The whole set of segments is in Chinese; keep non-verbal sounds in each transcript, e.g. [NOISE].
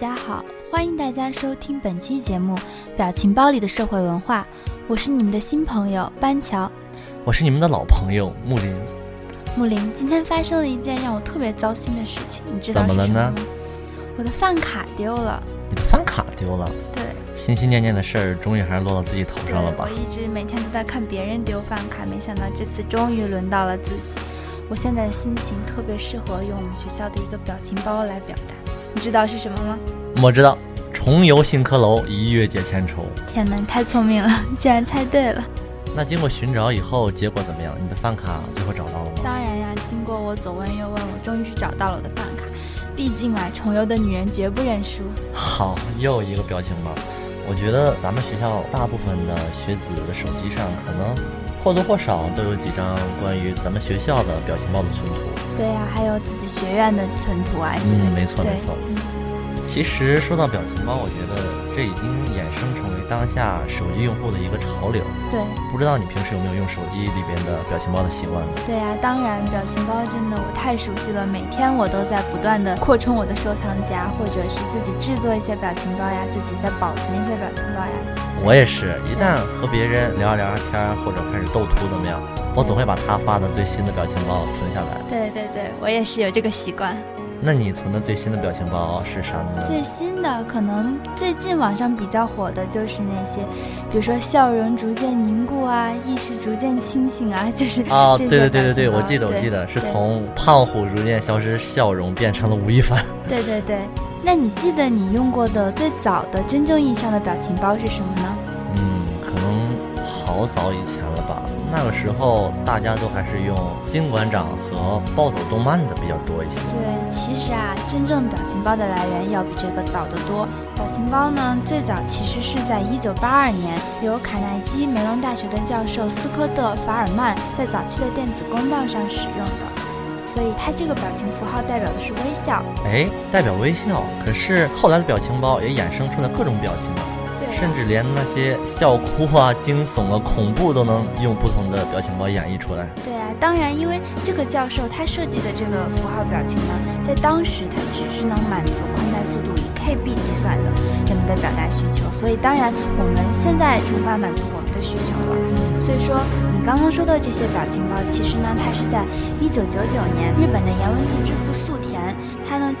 家好，欢迎大家收听本期节目《表情包里的社会文化》，我是你们的新朋友班乔。我是你们的老朋友木林。木林，今天发生了一件让我特别糟心的事情，你知道怎么了呢？我的饭卡丢了。你的饭卡丢了，对，心心念念的事儿终于还是落到自己头上了吧我？一直每天都在看别人丢饭卡，没想到这次终于轮到了自己。我现在的心情特别适合用我们学校的一个表情包来表达，你知道是什么吗？我知道，重游新科楼，一月解千愁。天哪，你太聪明了，[LAUGHS] 居然猜对了！那经过寻找以后，结果怎么样？你的饭卡最后找到了吗？当然呀，经过我左问右问，我终于是找到了我的饭卡。毕竟啊，重游的女人绝不认输。好，又一个表情包。我觉得咱们学校大部分的学子的手机上，可能或多或少都有几张关于咱们学校的表情包的存图。对呀、还有自己学院的存图啊之类的。嗯，没错对没错。嗯其实说到表情包，我觉得这已经衍生成为当下手机用户的一个潮流。对不知道你平时有没有用手机里边的表情包的习惯呢？对呀、当然，表情包真的我太熟悉了，每天我都在不断的扩充我的收藏夹，或者是自己制作一些表情包呀，自己再保存一些表情包呀。我也是，一旦和别人聊着聊着天儿，或者开始斗图怎么样，我总会把他发的最新的表情包存下来。对对对，我也是有这个习惯。那你存的最新的表情包是啥呢？最新的可能最近网上比较火的就是那些，比如说笑容逐渐凝固啊，意识逐渐清醒啊，[LAUGHS] 就是啊，对对对对对，我记得我记得是从胖虎逐渐消失笑容变成了吴亦凡。对对对。那你记得你用过的最早的真正意义上的表情包是什么呢？嗯，可能好早以前了吧。那个时候大家都还是用金馆长和暴走动漫的比较多一些。对，其实啊，真正表情包的来源要比这个早得多。表情包呢，最早其实是在1982年，由卡耐基梅隆大学的教授斯科特·法尔曼在早期的电子公报上使用的。所以它这个表情符号代表的是微笑。哎，代表微笑。可是后来的表情包也衍生出了各种表情甚至连那些笑哭啊、惊悚啊、恐怖都能用不同的表情包演绎出来。对啊，当然，因为这个教授他设计的这个符号表情呢，在当时它只是能满足宽带速度以 KB 计算的人们的表达需求，所以当然我们现在无法满足我们的需求了。所以说，你刚刚说的这些表情包，其实呢，它是在1999年，日本的颜文字之父素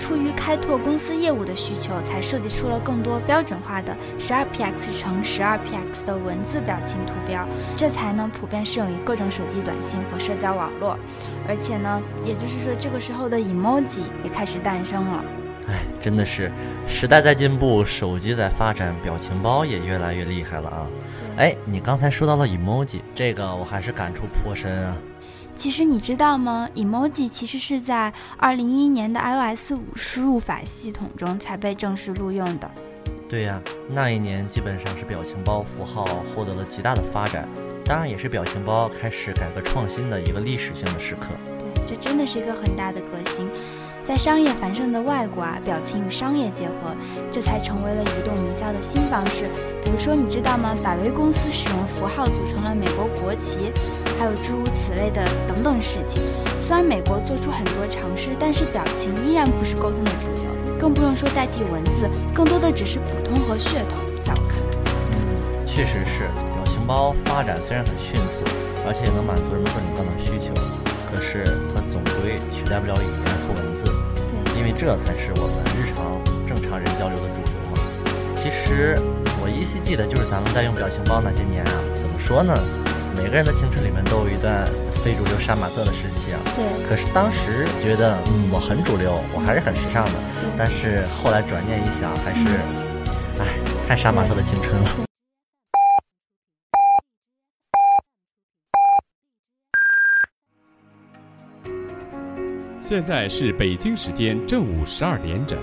出于开拓公司业务的需求，才设计出了更多标准化的 12px 乘 12px 的文字表情图标，这才能普遍适用于各种手机短信和社交网络。而且呢，也就是说，这个时候的 emoji 也开始诞生了。哎，真的是时代在进步，手机在发展，表情包也越来越厉害了啊！哎，你刚才说到了 emoji，这个我还是感触颇深啊。其实你知道吗？emoji 其实是在2011年的 iOS 五输入法系统中才被正式录用的。对呀、那一年基本上是表情包符号获得了极大的发展，当然也是表情包开始改革创新的一个历史性的时刻。对，这真的是一个很大的革新。在商业繁盛的外国啊，表情与商业结合，这才成为了移动营销的新方式。比如说，你知道吗？百威公司使用符号组成了美国国旗，还有诸如此类的等等事情。虽然美国做出很多尝试，但是表情依然不是沟通的主流，更不用说代替文字，更多的只是普通和噱头。在我看来，嗯，确实是，表情包发展虽然很迅速，而且也能满足人们各种各样的需求，可是它总归取代不了语言和文字。对，因为这才是我们日常正常人交流的主流嘛。其实我依稀记得，就是咱们在用表情包那些年啊，怎么说呢？每个人的青春里面都有一段非主流杀马特的时期啊。对，可是当时觉得，嗯，我很主流，我还是很时尚的。但是后来转念一想，还是，哎，太杀马特的青春了。现在是北京时间正午十二点整，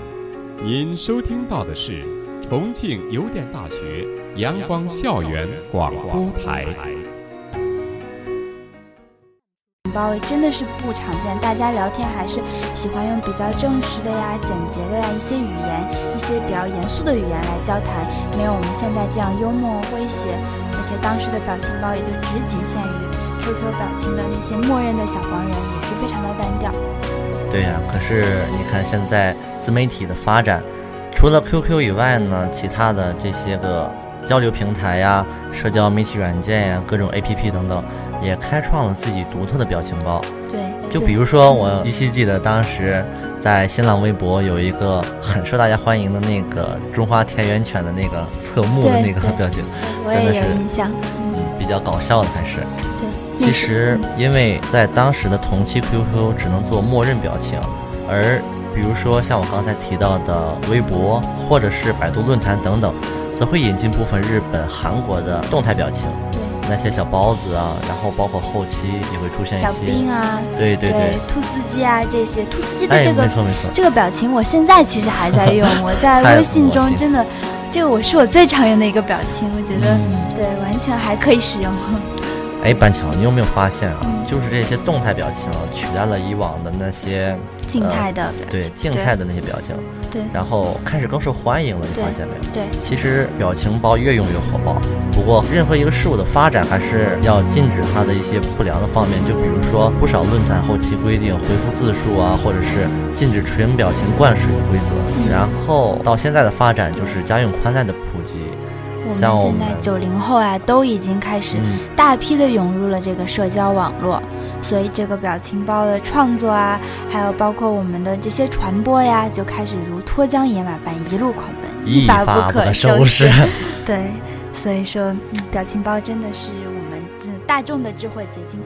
您收听到的是重庆邮电大学阳光校园广播台。包真的是不常见，大家聊天还是喜欢用比较正式的呀、简洁的呀一些语言，一些比较严肃的语言来交谈，没有我们现在这样幽默诙谐。而且当时的表情包也就只仅限于 QQ 表情的那些默认的小黄人，也是非常的单调。对呀，可是你看现在自媒体的发展，除了 QQ 以外呢，其他的这些个交流平台呀、社交媒体软件呀、各种 APP 等等，也开创了自己独特的表情包。对，就比如说我依稀记得当时在新浪微博有一个很受大家欢迎的那个中华田园犬的那个侧目的那个 [LAUGHS] 表情，真的是印象，嗯，比较搞笑的还是。对。其实，因为在当时的同期 QQ 只能做默认表情，而比如说像我刚才提到的微博或者是百度论坛等等，则会引进部分日本、韩国的动态表情。对，那些小包子啊，然后包括后期也会出现一些小兵啊，对对对，兔司机啊这些，兔司机的这个没错没错，这个表情我现在其实还在用，我在 [LAUGHS] 微信中真的，这个我是我最常用的一个表情，我觉得对，完全还可以使用。哎，板桥，你有没有发现啊？就是这些动态表情取代了以往的那些静态的表情，对静态的那些表情，对，然后开始更受欢迎了。你发现没有？对，其实表情包越用越火爆。不过，任何一个事物的发展还是要禁止它的一些不良的方面。就比如说，不少论坛后期规定回复字数啊，或者是禁止纯表情灌水的规则。然后到现在的发展，就是家用宽带的普及。像我们现在九零后啊，都已经开始大批的涌入了这个社交网络，所以这个表情包的创作啊，还有包括我们的这些传播呀，就开始如脱缰野马般一路狂奔，一发不可收拾。[LAUGHS] 对，所以说表情包真的是我们这大众的智慧结晶。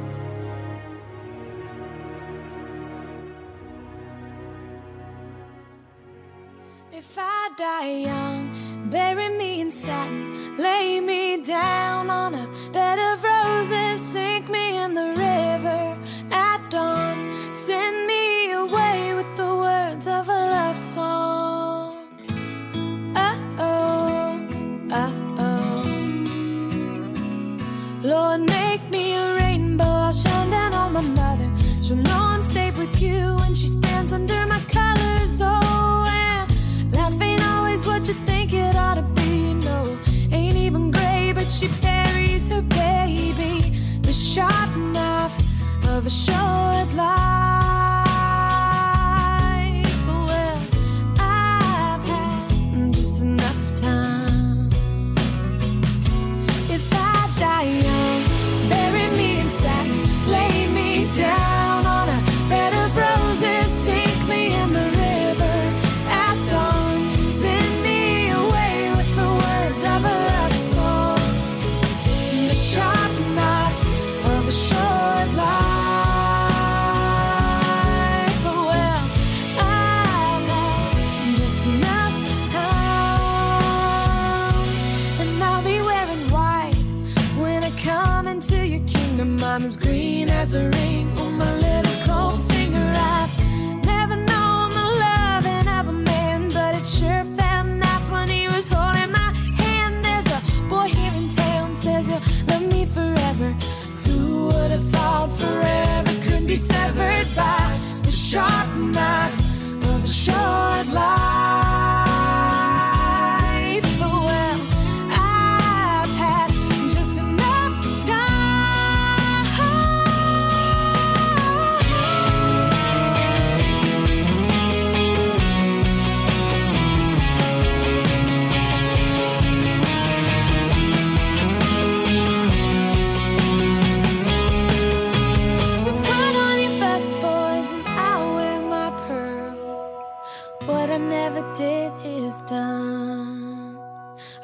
Bury me in satin, lay me down on a bed of roses, sink me in the river at dawn, send me away with the words of a love song. Of a short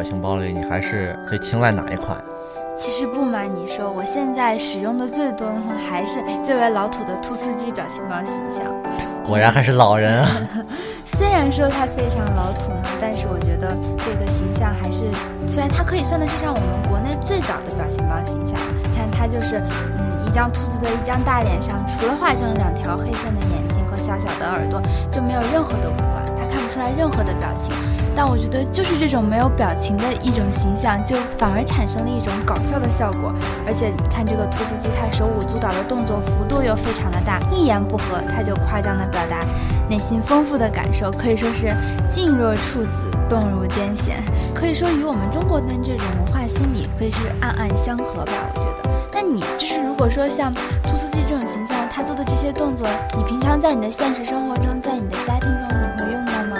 表情包里，你还是最青睐哪一款？其实不瞒你说，我现在使用的最多的呢，还是最为老土的兔斯基表情包形象。果然还是老人啊！[LAUGHS] 虽然说它非常老土呢，但是我觉得这个形象还是，虽然它可以算得上我们国内最早的表情包形象。你看，它就是嗯一张兔子的一张大脸上，除了画成两条黑线的眼小小的耳朵，就没有任何的五官，它看不出来任何的表情。但我觉得就是这种没有表情的一种形象，就反而产生了一种搞笑的效果。而且你看这个兔斯基，它手舞足蹈的动作幅度又非常的大，一言不合他就夸张的表达内心丰富的感受，可以说是静若处子，动如癫痫，可以说与我们中国的这种文化心理可以是暗暗相合吧。我觉得，那你就是如果说像兔斯基这种形象，他做的这些动作，你平常在你的现实生活中，在你的家庭中，你会用到吗？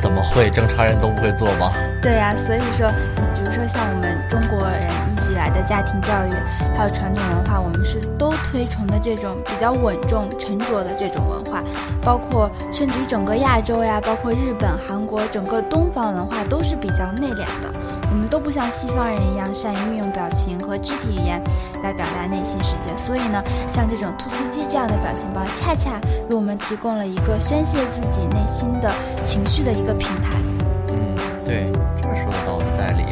怎么会？正常人都不会做吗？对呀、所以说，比如说像我们中国人一直以来的家庭教育，还有传统文化，我们是都推崇的这种比较稳重、沉着的这种文化，包括甚至于整个亚洲呀，包括日本、韩国，整个东方文化都是比较内敛的。我们都不像西方人一样善于运用表情和肢体语言来表达内心世界，所以呢，像这种兔斯基这样的表情包，恰恰为我们提供了一个宣泄自己内心的情绪的一个平台。嗯，对，这个说的道理在理。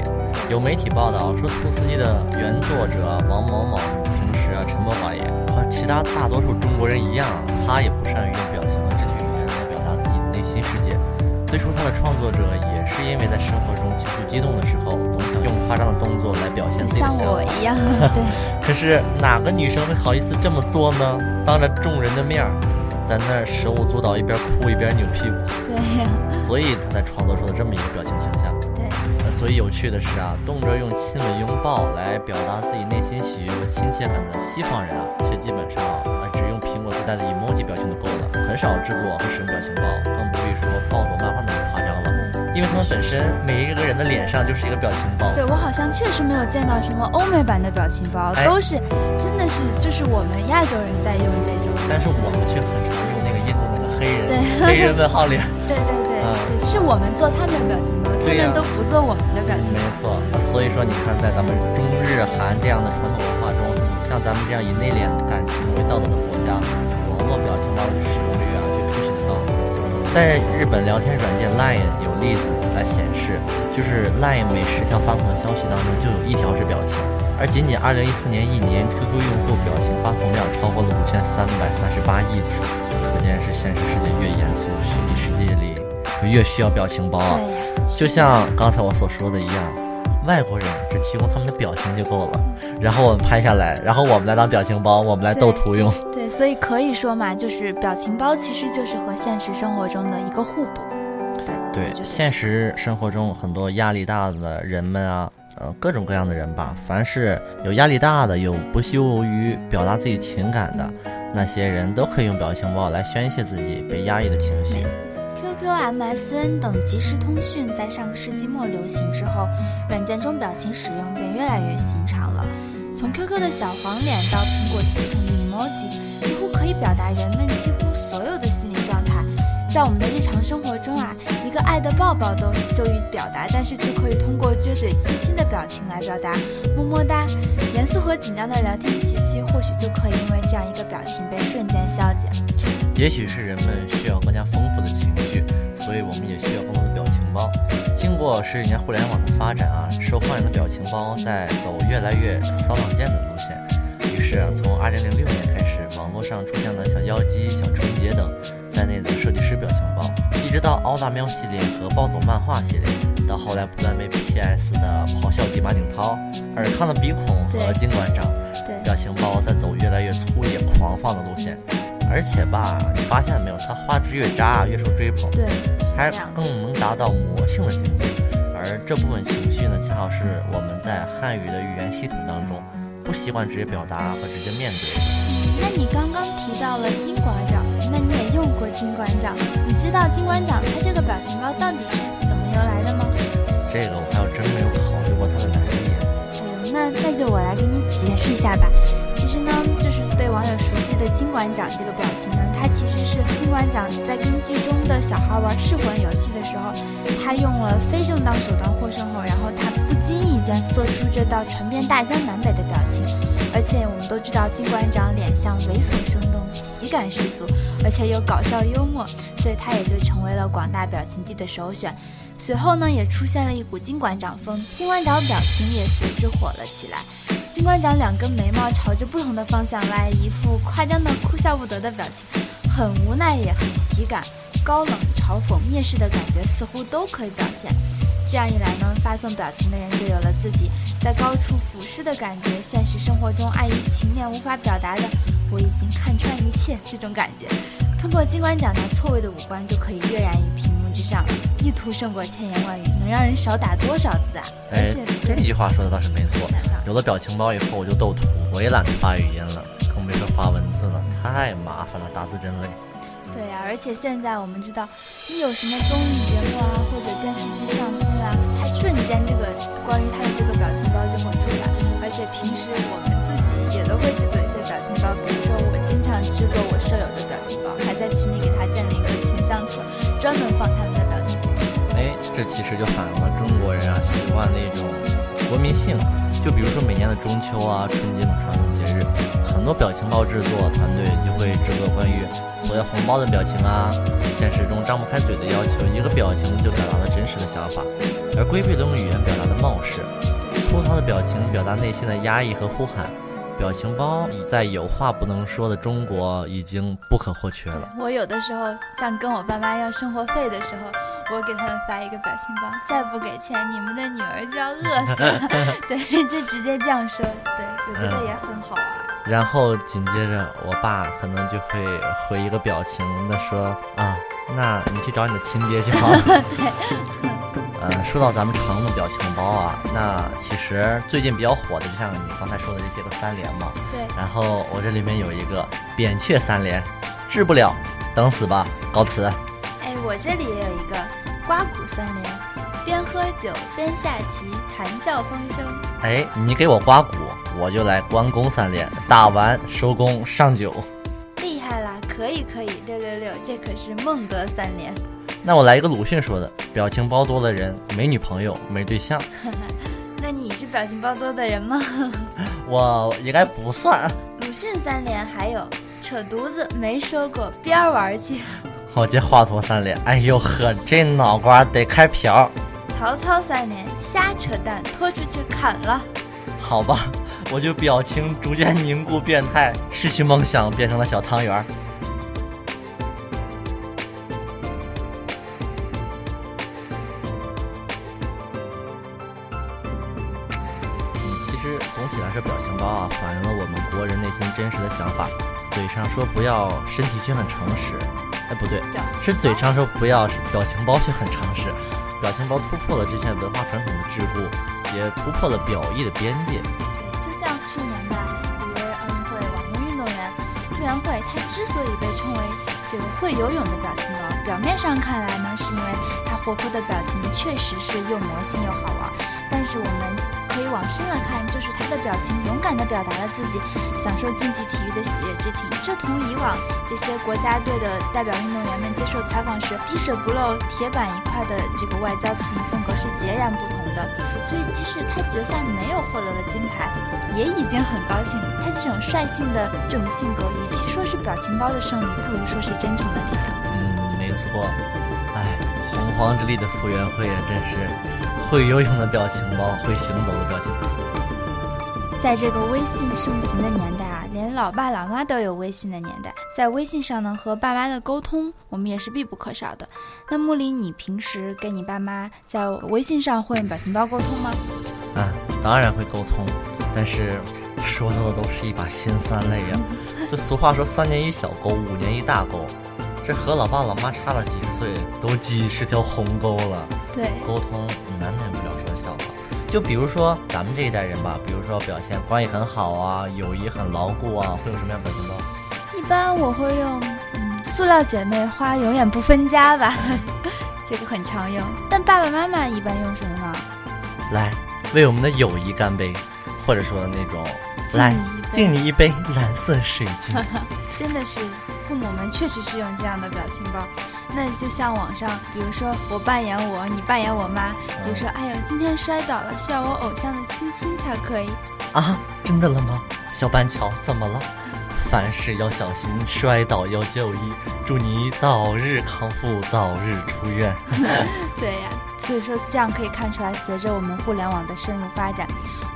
有媒体报道说，兔斯基的原作者王某某平时啊沉默寡言，和其他大多数中国人一样，他也不善于用表情和肢体语言来表达自己的内心世界。最初，他的创作者也是因为在生活中情绪激动的时候，总想用夸张的动作来表现自己的像想法。我一样，[LAUGHS] 对。可是哪个女生会好意思这么做呢？当着众人的面儿，在那儿手舞足蹈，一边哭一边扭屁股，对呀，所以她才创作出了这么一个表情形象。对，呃所以有趣的是啊，动辄用亲吻、拥抱来表达自己内心喜悦和亲切感的西方人啊，却基本上啊只用苹果自带的 emoji 表情就够了，很少制作和使用表情包，更不必说因为他们本身每一个人的脸上就是一个表情包。对我好像确实没有见到什么欧美版的表情包，哎都是真的是就是我们亚洲人在用这种。但是我们却很常用那个印度那个黑人对黑人问号脸。[LAUGHS] 对对对，啊是是我们做他们的表情包，他们都不做我们的表情包没包。错，所以说你看，在咱们中日韩这样的传统文化中，像咱们这样以内敛感情为道德的国家，网络表情包的使用率。在日本聊天软件 Line 有例子来显示，就是 Line 每十条发送的消息当中就有一条是表情，而仅仅2014年一年，QQ 用户表情发送量超过了5338亿次，可见是现实世界越严肃，虚拟世界里就越需要表情包啊。就像刚才我所说的一样，外国人只提供他们的表情就够了，然后我们拍下来，然后我们来当表情包，我们来斗图用。对，所以可以说嘛，就是表情包其实就是和现实生活中的一个互补。对对现实生活中很多压力大的人们啊，呃，各种各样的人吧，凡是有压力大的、有不羞于表达自己情感的那些人，都可以用表情包来宣泄自己被压抑的情绪。QQ、MSN 等即时通讯在上个世纪末流行之后，软件中表情使用便越来越寻常了。从 QQ 的小黄脸到苹果系统的 emoji，几乎可以表达人们几乎所有的心理状态。在我们的日常生活中啊，一个爱的抱抱都羞于表达，但是却可以通过撅嘴亲亲的表情来表达，么么哒。严肃和紧张的聊天气息，或许就可以因为这样一个表情被瞬间消解。也许是人们需要更加丰富的情，所以我们也需要更多的表情包。经过十几年互联网的发展啊，受欢迎的表情包在走越来越骚浪贱的路线。于是啊，从2006年开始，网络上出现了小妖姬、小纯洁等在内的设计师表情包，一直到奥大喵系列和暴走漫画系列，到后来不断被 PS 的咆哮帝马景涛、尔康的鼻孔和金馆长，表情包在走越来越粗野狂放的路线。而且吧，你发现了没有，它花枝越扎越受追捧，对，是还。更能达到魔性的境界。而这部分情绪呢，恰好是我们在汉语的语言系统当中不习惯直接表达和直接面对的。那你刚刚提到了金馆长，那你也用过金馆长，你知道金馆长他这个表情包到底是怎么由来的吗？这个我还有真没有考虑过它的来历。哎呦，那那就我来给你解释一下吧。其实呢，就是被网友熟悉的金馆长这个表情呢，它其实是金馆长在跟剧中的小孩玩噬魂游戏的时候，他用了非正当手段获胜后，然后他不经意间做出这道传遍大江南北的表情。而且我们都知道金馆长脸上猥琐生动，喜感十足，而且又搞笑幽默，所以他也就成为了广大表情帝的首选。随后呢，也出现了一股金馆长风，金馆长表情也随之火了起来。金馆长两根眉毛朝着不同的方向来，一副夸张的哭笑不得的表情，很无奈也很喜感，高冷、嘲讽、蔑视的感觉似乎都可以表现。这样一来呢，发送表情的人就有了自己在高处俯视的感觉，现实生活中碍于情面无法表达的，我已经看穿一切这种感觉。通过金馆长那错位的五官，就可以跃然于屏幕之上，意图胜过千言万语，能让人少打多少字啊！而哎且，这句话说的倒是没错。有了表情包以后，我就斗图，我也懒得发语音了，更别说发文字了，太麻烦了，打字真累。对呀、而且现在我们知道，一有什么综艺节目啊，或者电视剧上新啊，它瞬间这个关于它的这个表情包就会出来。而且平时我们自己也都会制作一些表情包，比如说我经常制作我舍友的表情包，还在群里给他建了一个群相册，专门放他们的表情包。哎，这其实就反映了中国人啊习惯那种国民性。就比如说每年的中秋啊、春节等传统节日，很多表情包制作团队就会制作关于索要红包的表情啊，现实中张不开嘴的要求，一个表情就表达了真实的想法，而规避了用语言表达的冒失，粗糙的表情表达内心的压抑和呼喊。表情包在有话不能说的中国已经不可或缺了。我有的时候像跟我爸妈要生活费的时候，我给他们发一个表情包，再不给钱，你们的女儿就要饿死了。[LAUGHS] 对，就直接这样说。对，我觉得也很好玩。然后紧接着，我爸可能就会回一个表情的说啊，那你去找你的亲爹去好了。[LAUGHS] [LAUGHS] 呃，说到咱们常用的表情包啊，那其实最近比较火的，就像你刚才说的这些个三连嘛。对，然后我这里面有一个扁鹊三连，治不了，等死吧，告辞。哎，我这里也有一个刮骨三连，边喝酒边下棋，谈笑风生。哎，你给我刮骨，我就来关公三连，打完收工上酒。厉害啦，可以可以，六六六，这可是孟德三连。那我来一个鲁迅说的，表情包多的人没女朋友没对象，[LAUGHS] 那你是表情包多的人吗？[LAUGHS] 我应该不算。鲁迅三连还有扯犊子没说过边儿玩去，我这华佗三连，哎呦呵，这脑瓜得开瓢。曹操三连瞎扯淡，拖出去砍了。好吧，我就表情逐渐凝固，变态，失去梦想，变成了小汤圆儿。嗯，其实总体来说，表情包啊，反映了我们国人内心真实的想法。嘴上说不要，身体却很诚实。哎，不对，是嘴上说不要，是表情包却很诚实。表情包突破了之前文化传统的桎梏，也突破了表意的边界。就像去年吧，里约奥运会网红运动员傅园慧，她之所以被称为这个会游泳的表情包，表面上看来呢，是因为她活泼的表情确实是又魔性又好玩，但是我们可以往深了看，就是他的表情勇敢地表达了自己享受竞技体育的喜悦之情。这同以往这些国家队的代表运动员们接受采访时滴水不漏、铁板一块的这个外交辞令风格是截然不同的。所以，即使他决赛没有获得了金牌，也已经很高兴。他这种率性的这种性格，与其说是表情包的胜利，不如说是真诚的力量。嗯，没错。哎，洪荒之力的傅园慧啊，真是会游泳的表情包，会行走的表情包。在这个微信盛行的年代啊，连老爸老妈都有微信的年代，在微信上呢和爸妈的沟通，我们也是必不可少的。那木林，你平时跟你爸妈在微信上会用表情包沟通吗？啊，当然会沟通，但是说到的都是一把辛酸泪呀。[LAUGHS] 这俗话说三年一小沟，五年一大沟，这和老爸老妈差了几十岁，都几十条鸿沟了。对，沟通难免不了说笑话。就比如说咱们这一代人吧，比如说表现关系很好啊，友谊很牢固啊，会用什么样表情包？一般我会用嗯，塑料姐妹花永远不分家吧，[LAUGHS] 这个很常用。但爸爸妈妈一般用什么呢？来，为我们的友谊干杯，或者说那种，来敬你一杯蓝色水晶。[LAUGHS] 真的是，父母们确实是用这样的表情包。那就像网上，比如说我扮演我，你扮演我妈，比如说，哎呦，今天摔倒了，需要我偶像的亲亲才可以。啊，真的了吗？小板桥怎么了？凡事要小心，摔倒要就医。祝你早日康复，早日出院。[LAUGHS] 对呀，所以说这样可以看出来，随着我们互联网的深入发展，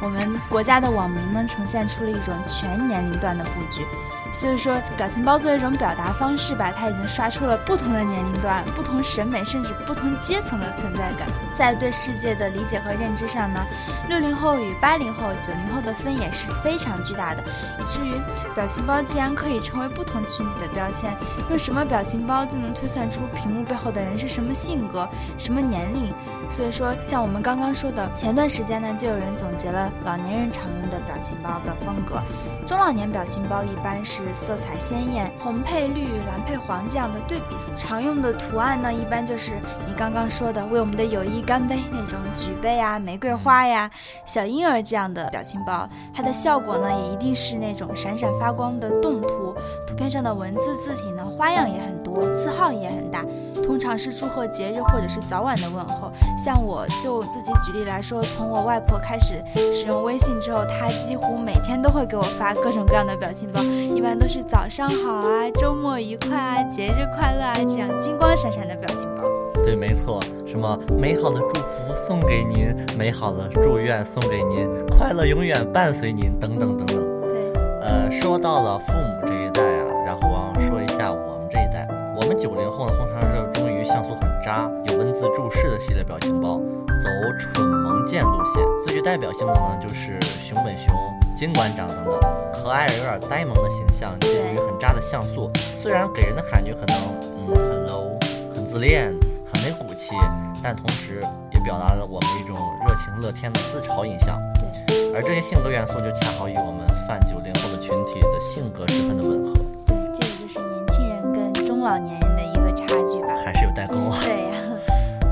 我们国家的网民呢呈现出了一种全年龄段的布局。所以说，表情包作为一种表达方式吧，它已经刷出了不同的年龄段、不同审美，甚至不同阶层的存在感。在对世界的理解和认知上呢，六零后与八零后、九零后的分野是非常巨大的，以至于表情包竟然可以成为不同群体的标签。用什么表情包就能推算出屏幕背后的人是什么性格、什么年龄。所以说，像我们刚刚说的，前段时间呢，就有人总结了老年人常用的情包的风格。中老年表情包一般是色彩鲜艳，红配绿、蓝配黄这样的对比。常用的图案呢，一般就是你刚刚说的“为我们的友谊干杯”那种举杯啊、玫瑰花呀、小婴儿这样的表情包。它的效果呢，也一定是那种闪闪发光的动图。图片上的文字字体呢，花样也很多，字号也很大。通常是祝贺节日或者是早晚的问候。像我就自己举例来说，从我外婆开始使用微信之后，她几乎每天都会给我发各种各样的表情包，一般都是早上好啊、周末愉快啊、节日快乐啊这样金光闪闪的表情包。对，没错，什么美好的祝福送给您，美好的祝愿送给您，快乐永远伴随您，等等等等。对，呃，说到了父母这一代啊，然后我要说一下我们这一代，我们九零后呢，通常热衷于像素很渣、有文字注释的系列表情包，走蠢萌贱路线。最具代表性的呢，就是熊本熊、金馆长等等，可爱而有点呆萌的形象，介于很渣的像素，虽然给人的感觉可能嗯很 low、很自恋、很没骨气，但同时也表达了我们一种热情乐天的自嘲印象。对，而这些性格元素就恰好与我们泛九零后的群体的性格十分的吻合，对，这个就是年轻人跟中老年人的一个差距吧。还是有代沟啊。对呀、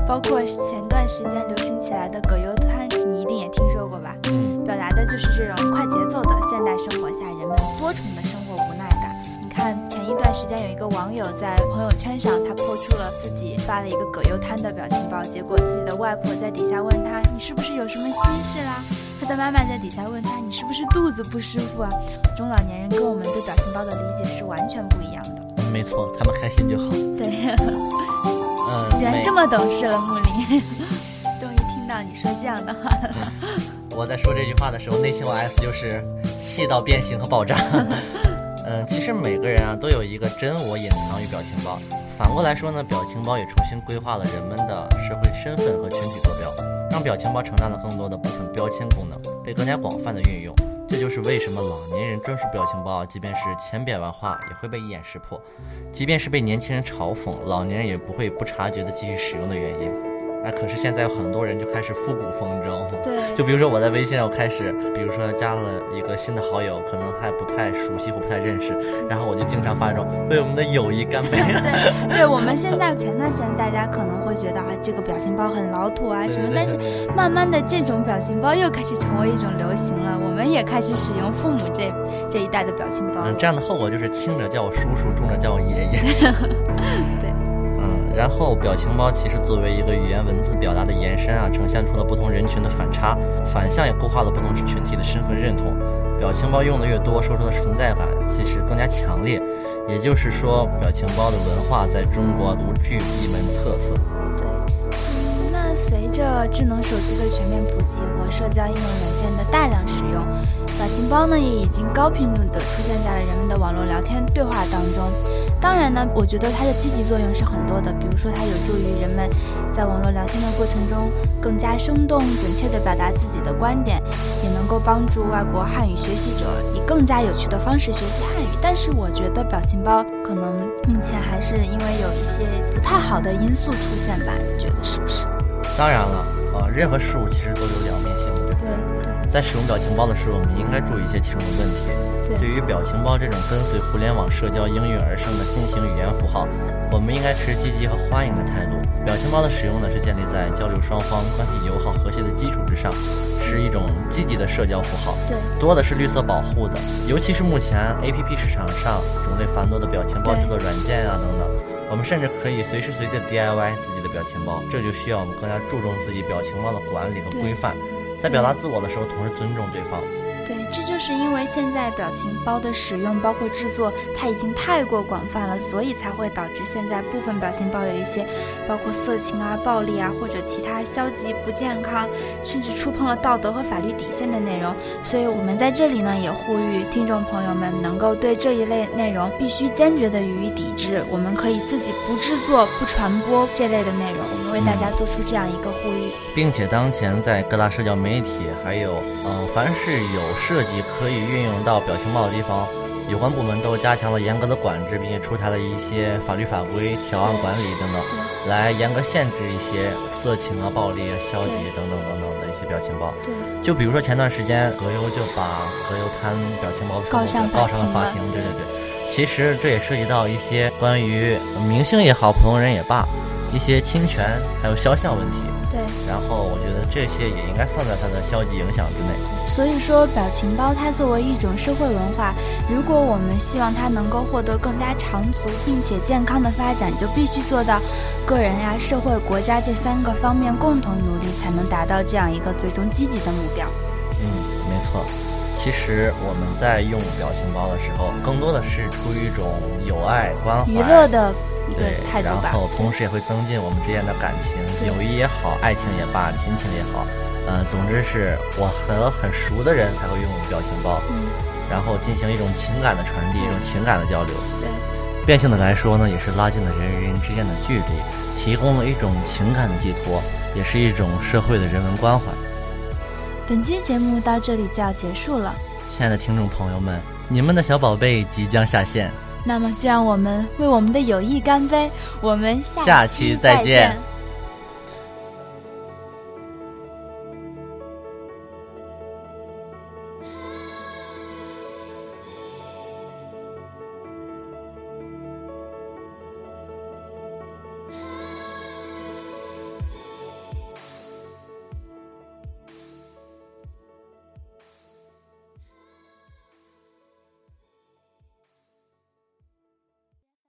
包括前段时间流行起来的葛优瘫，你一定也听说过吧？嗯，表达的就是这种快节奏的现代生活下人们多重的生活无奈感。你看，前一段时间有一个网友在朋友圈上，他抛出了自己发了一个葛优瘫的表情包，结果自己的外婆在底下问他：“你是不是有什么心事啦？”他的妈妈在底下问他：“你是不是肚子不舒服啊？”中老年人跟我们对表情包的理解是完全不一样的。没错，他们开心就好。对，嗯，[LAUGHS] 居然这么懂事了，木林。你说这样的话了。我在说这句话的时候，内心 OS 就是气到变形和爆炸。[LAUGHS] 嗯，其实每个人啊都有一个真我隐藏于表情包。反过来说呢，表情包也重新规划了人们的社会身份和群体坐标，让表情包承担了更多的部分标签功能，被更加广泛的运用。这就是为什么老年人专属表情包啊，即便是千变万化，也会被一眼识破；即便是被年轻人嘲讽，老年人也不会不察觉的继续使用的原因。哎，可是现在有很多人就开始复古风筝。对，就比如说我在微信上，我开始，比如说加了一个新的好友，可能还不太熟悉或不太认识，然后我就经常发这种为我们的友谊干杯。[LAUGHS] 对对，我们现在前段时间大家可能会觉得啊，这个表情包很老土啊什么，但是慢慢的这种表情包又开始成为一种流行了，我们也开始使用父母这这一代的表情包了嗯，。这样的后果就是轻者叫我叔叔，重者叫我爷爷。[LAUGHS] 对，嗯，然后表情包其实作为一个语言文字表达的延伸啊，呈现出了不同人群的反差，反向也固化了不同群体的身份认同。表情包用的越多，说出的存在感其实更加强烈。也就是说，表情包的文化在中国独具一门特色。嗯，那随着智能手机的全面普及和社交应用软件的大量使用，表情包呢也已经高频率的出现在了人们的网络聊天对话当中。当然呢，我觉得它的积极作用是很多的，比如说它有助于人们在网络聊天的过程中更加生动、准确地表达自己的观点，也能够帮助外国汉语学习者以更加有趣的方式学习汉语。但是我觉得表情包可能目前还是因为有一些不太好的因素出现吧，你觉得是不是？当然了，呃，任何事物其实都有两面性，对不？对对在使用表情包的时候，我们应该注意一些其中的问题。对对于表情包这种跟随互联网社交应运而生的新型语言符号，我们应该持积极和欢迎的态度。表情包的使用呢，是建立在交流双方关系友好和谐的基础之上，是一种积极的社交符号。对多的是绿色保护的，尤其是目前 A P P 市场上种类繁多的表情包制作软件啊等等，我们甚至可以随时随地地 DIY 自己的表情包，这就需要我们更加注重自己表情包的管理和规范，在表达自我的时候，同时尊重对方。对，这就是因为现在表情包的使用，包括制作，它已经太过广泛了，所以才会导致现在部分表情包有一些，包括色情啊、暴力啊，或者其他消极、不健康，甚至触碰了道德和法律底线的内容。所以我们在这里呢，也呼吁听众朋友们能够对这一类内容必须坚决的予以抵制。我们可以自己不制作、不传播这类的内容，我们为大家做出这样一个呼吁。并且当前在各大社交媒体，还有呃，凡是有涉及可以运用到表情包的地方，有关部门都加强了严格的管制，并且出台了一些法律法规、条案管理等等，来严格限制一些色情啊、暴力啊、消极等等等等的一些表情包。对，就比如说前段时间葛优就把葛优瘫表情包的时候告上告上了法庭，对对对。其实这也涉及到一些关于明星也好、普通人也罢，一些侵权还有肖像问题。对。然后我觉得这些也应该算在他的消极影响之内。所以说，表情包它作为一种社会文化，如果我们希望它能够获得更加长足并且健康的发展，就必须做到个人呀、社会、国家这三个方面共同努力，才能达到这样一个最终积极的目标。嗯，没错。其实我们在用表情包的时候，更多的是出于一种友爱关怀、娱乐的一个对，态度吧然后。同时也会增进我们之间的感情，友谊也好，爱情也罢，亲情也好。嗯、总之是我和很熟的人才会用表情包，嗯，然后进行一种情感的传递，一种情感的交流。对。变相的来说呢，也是拉近了人与人之间的距离，提供了一种情感的寄托，也是一种社会的人文关怀。本期节目到这里就要结束了，亲爱的听众朋友们，你们的小宝贝即将下线，那么就让我们为我们的友谊干杯！我们下下期再再见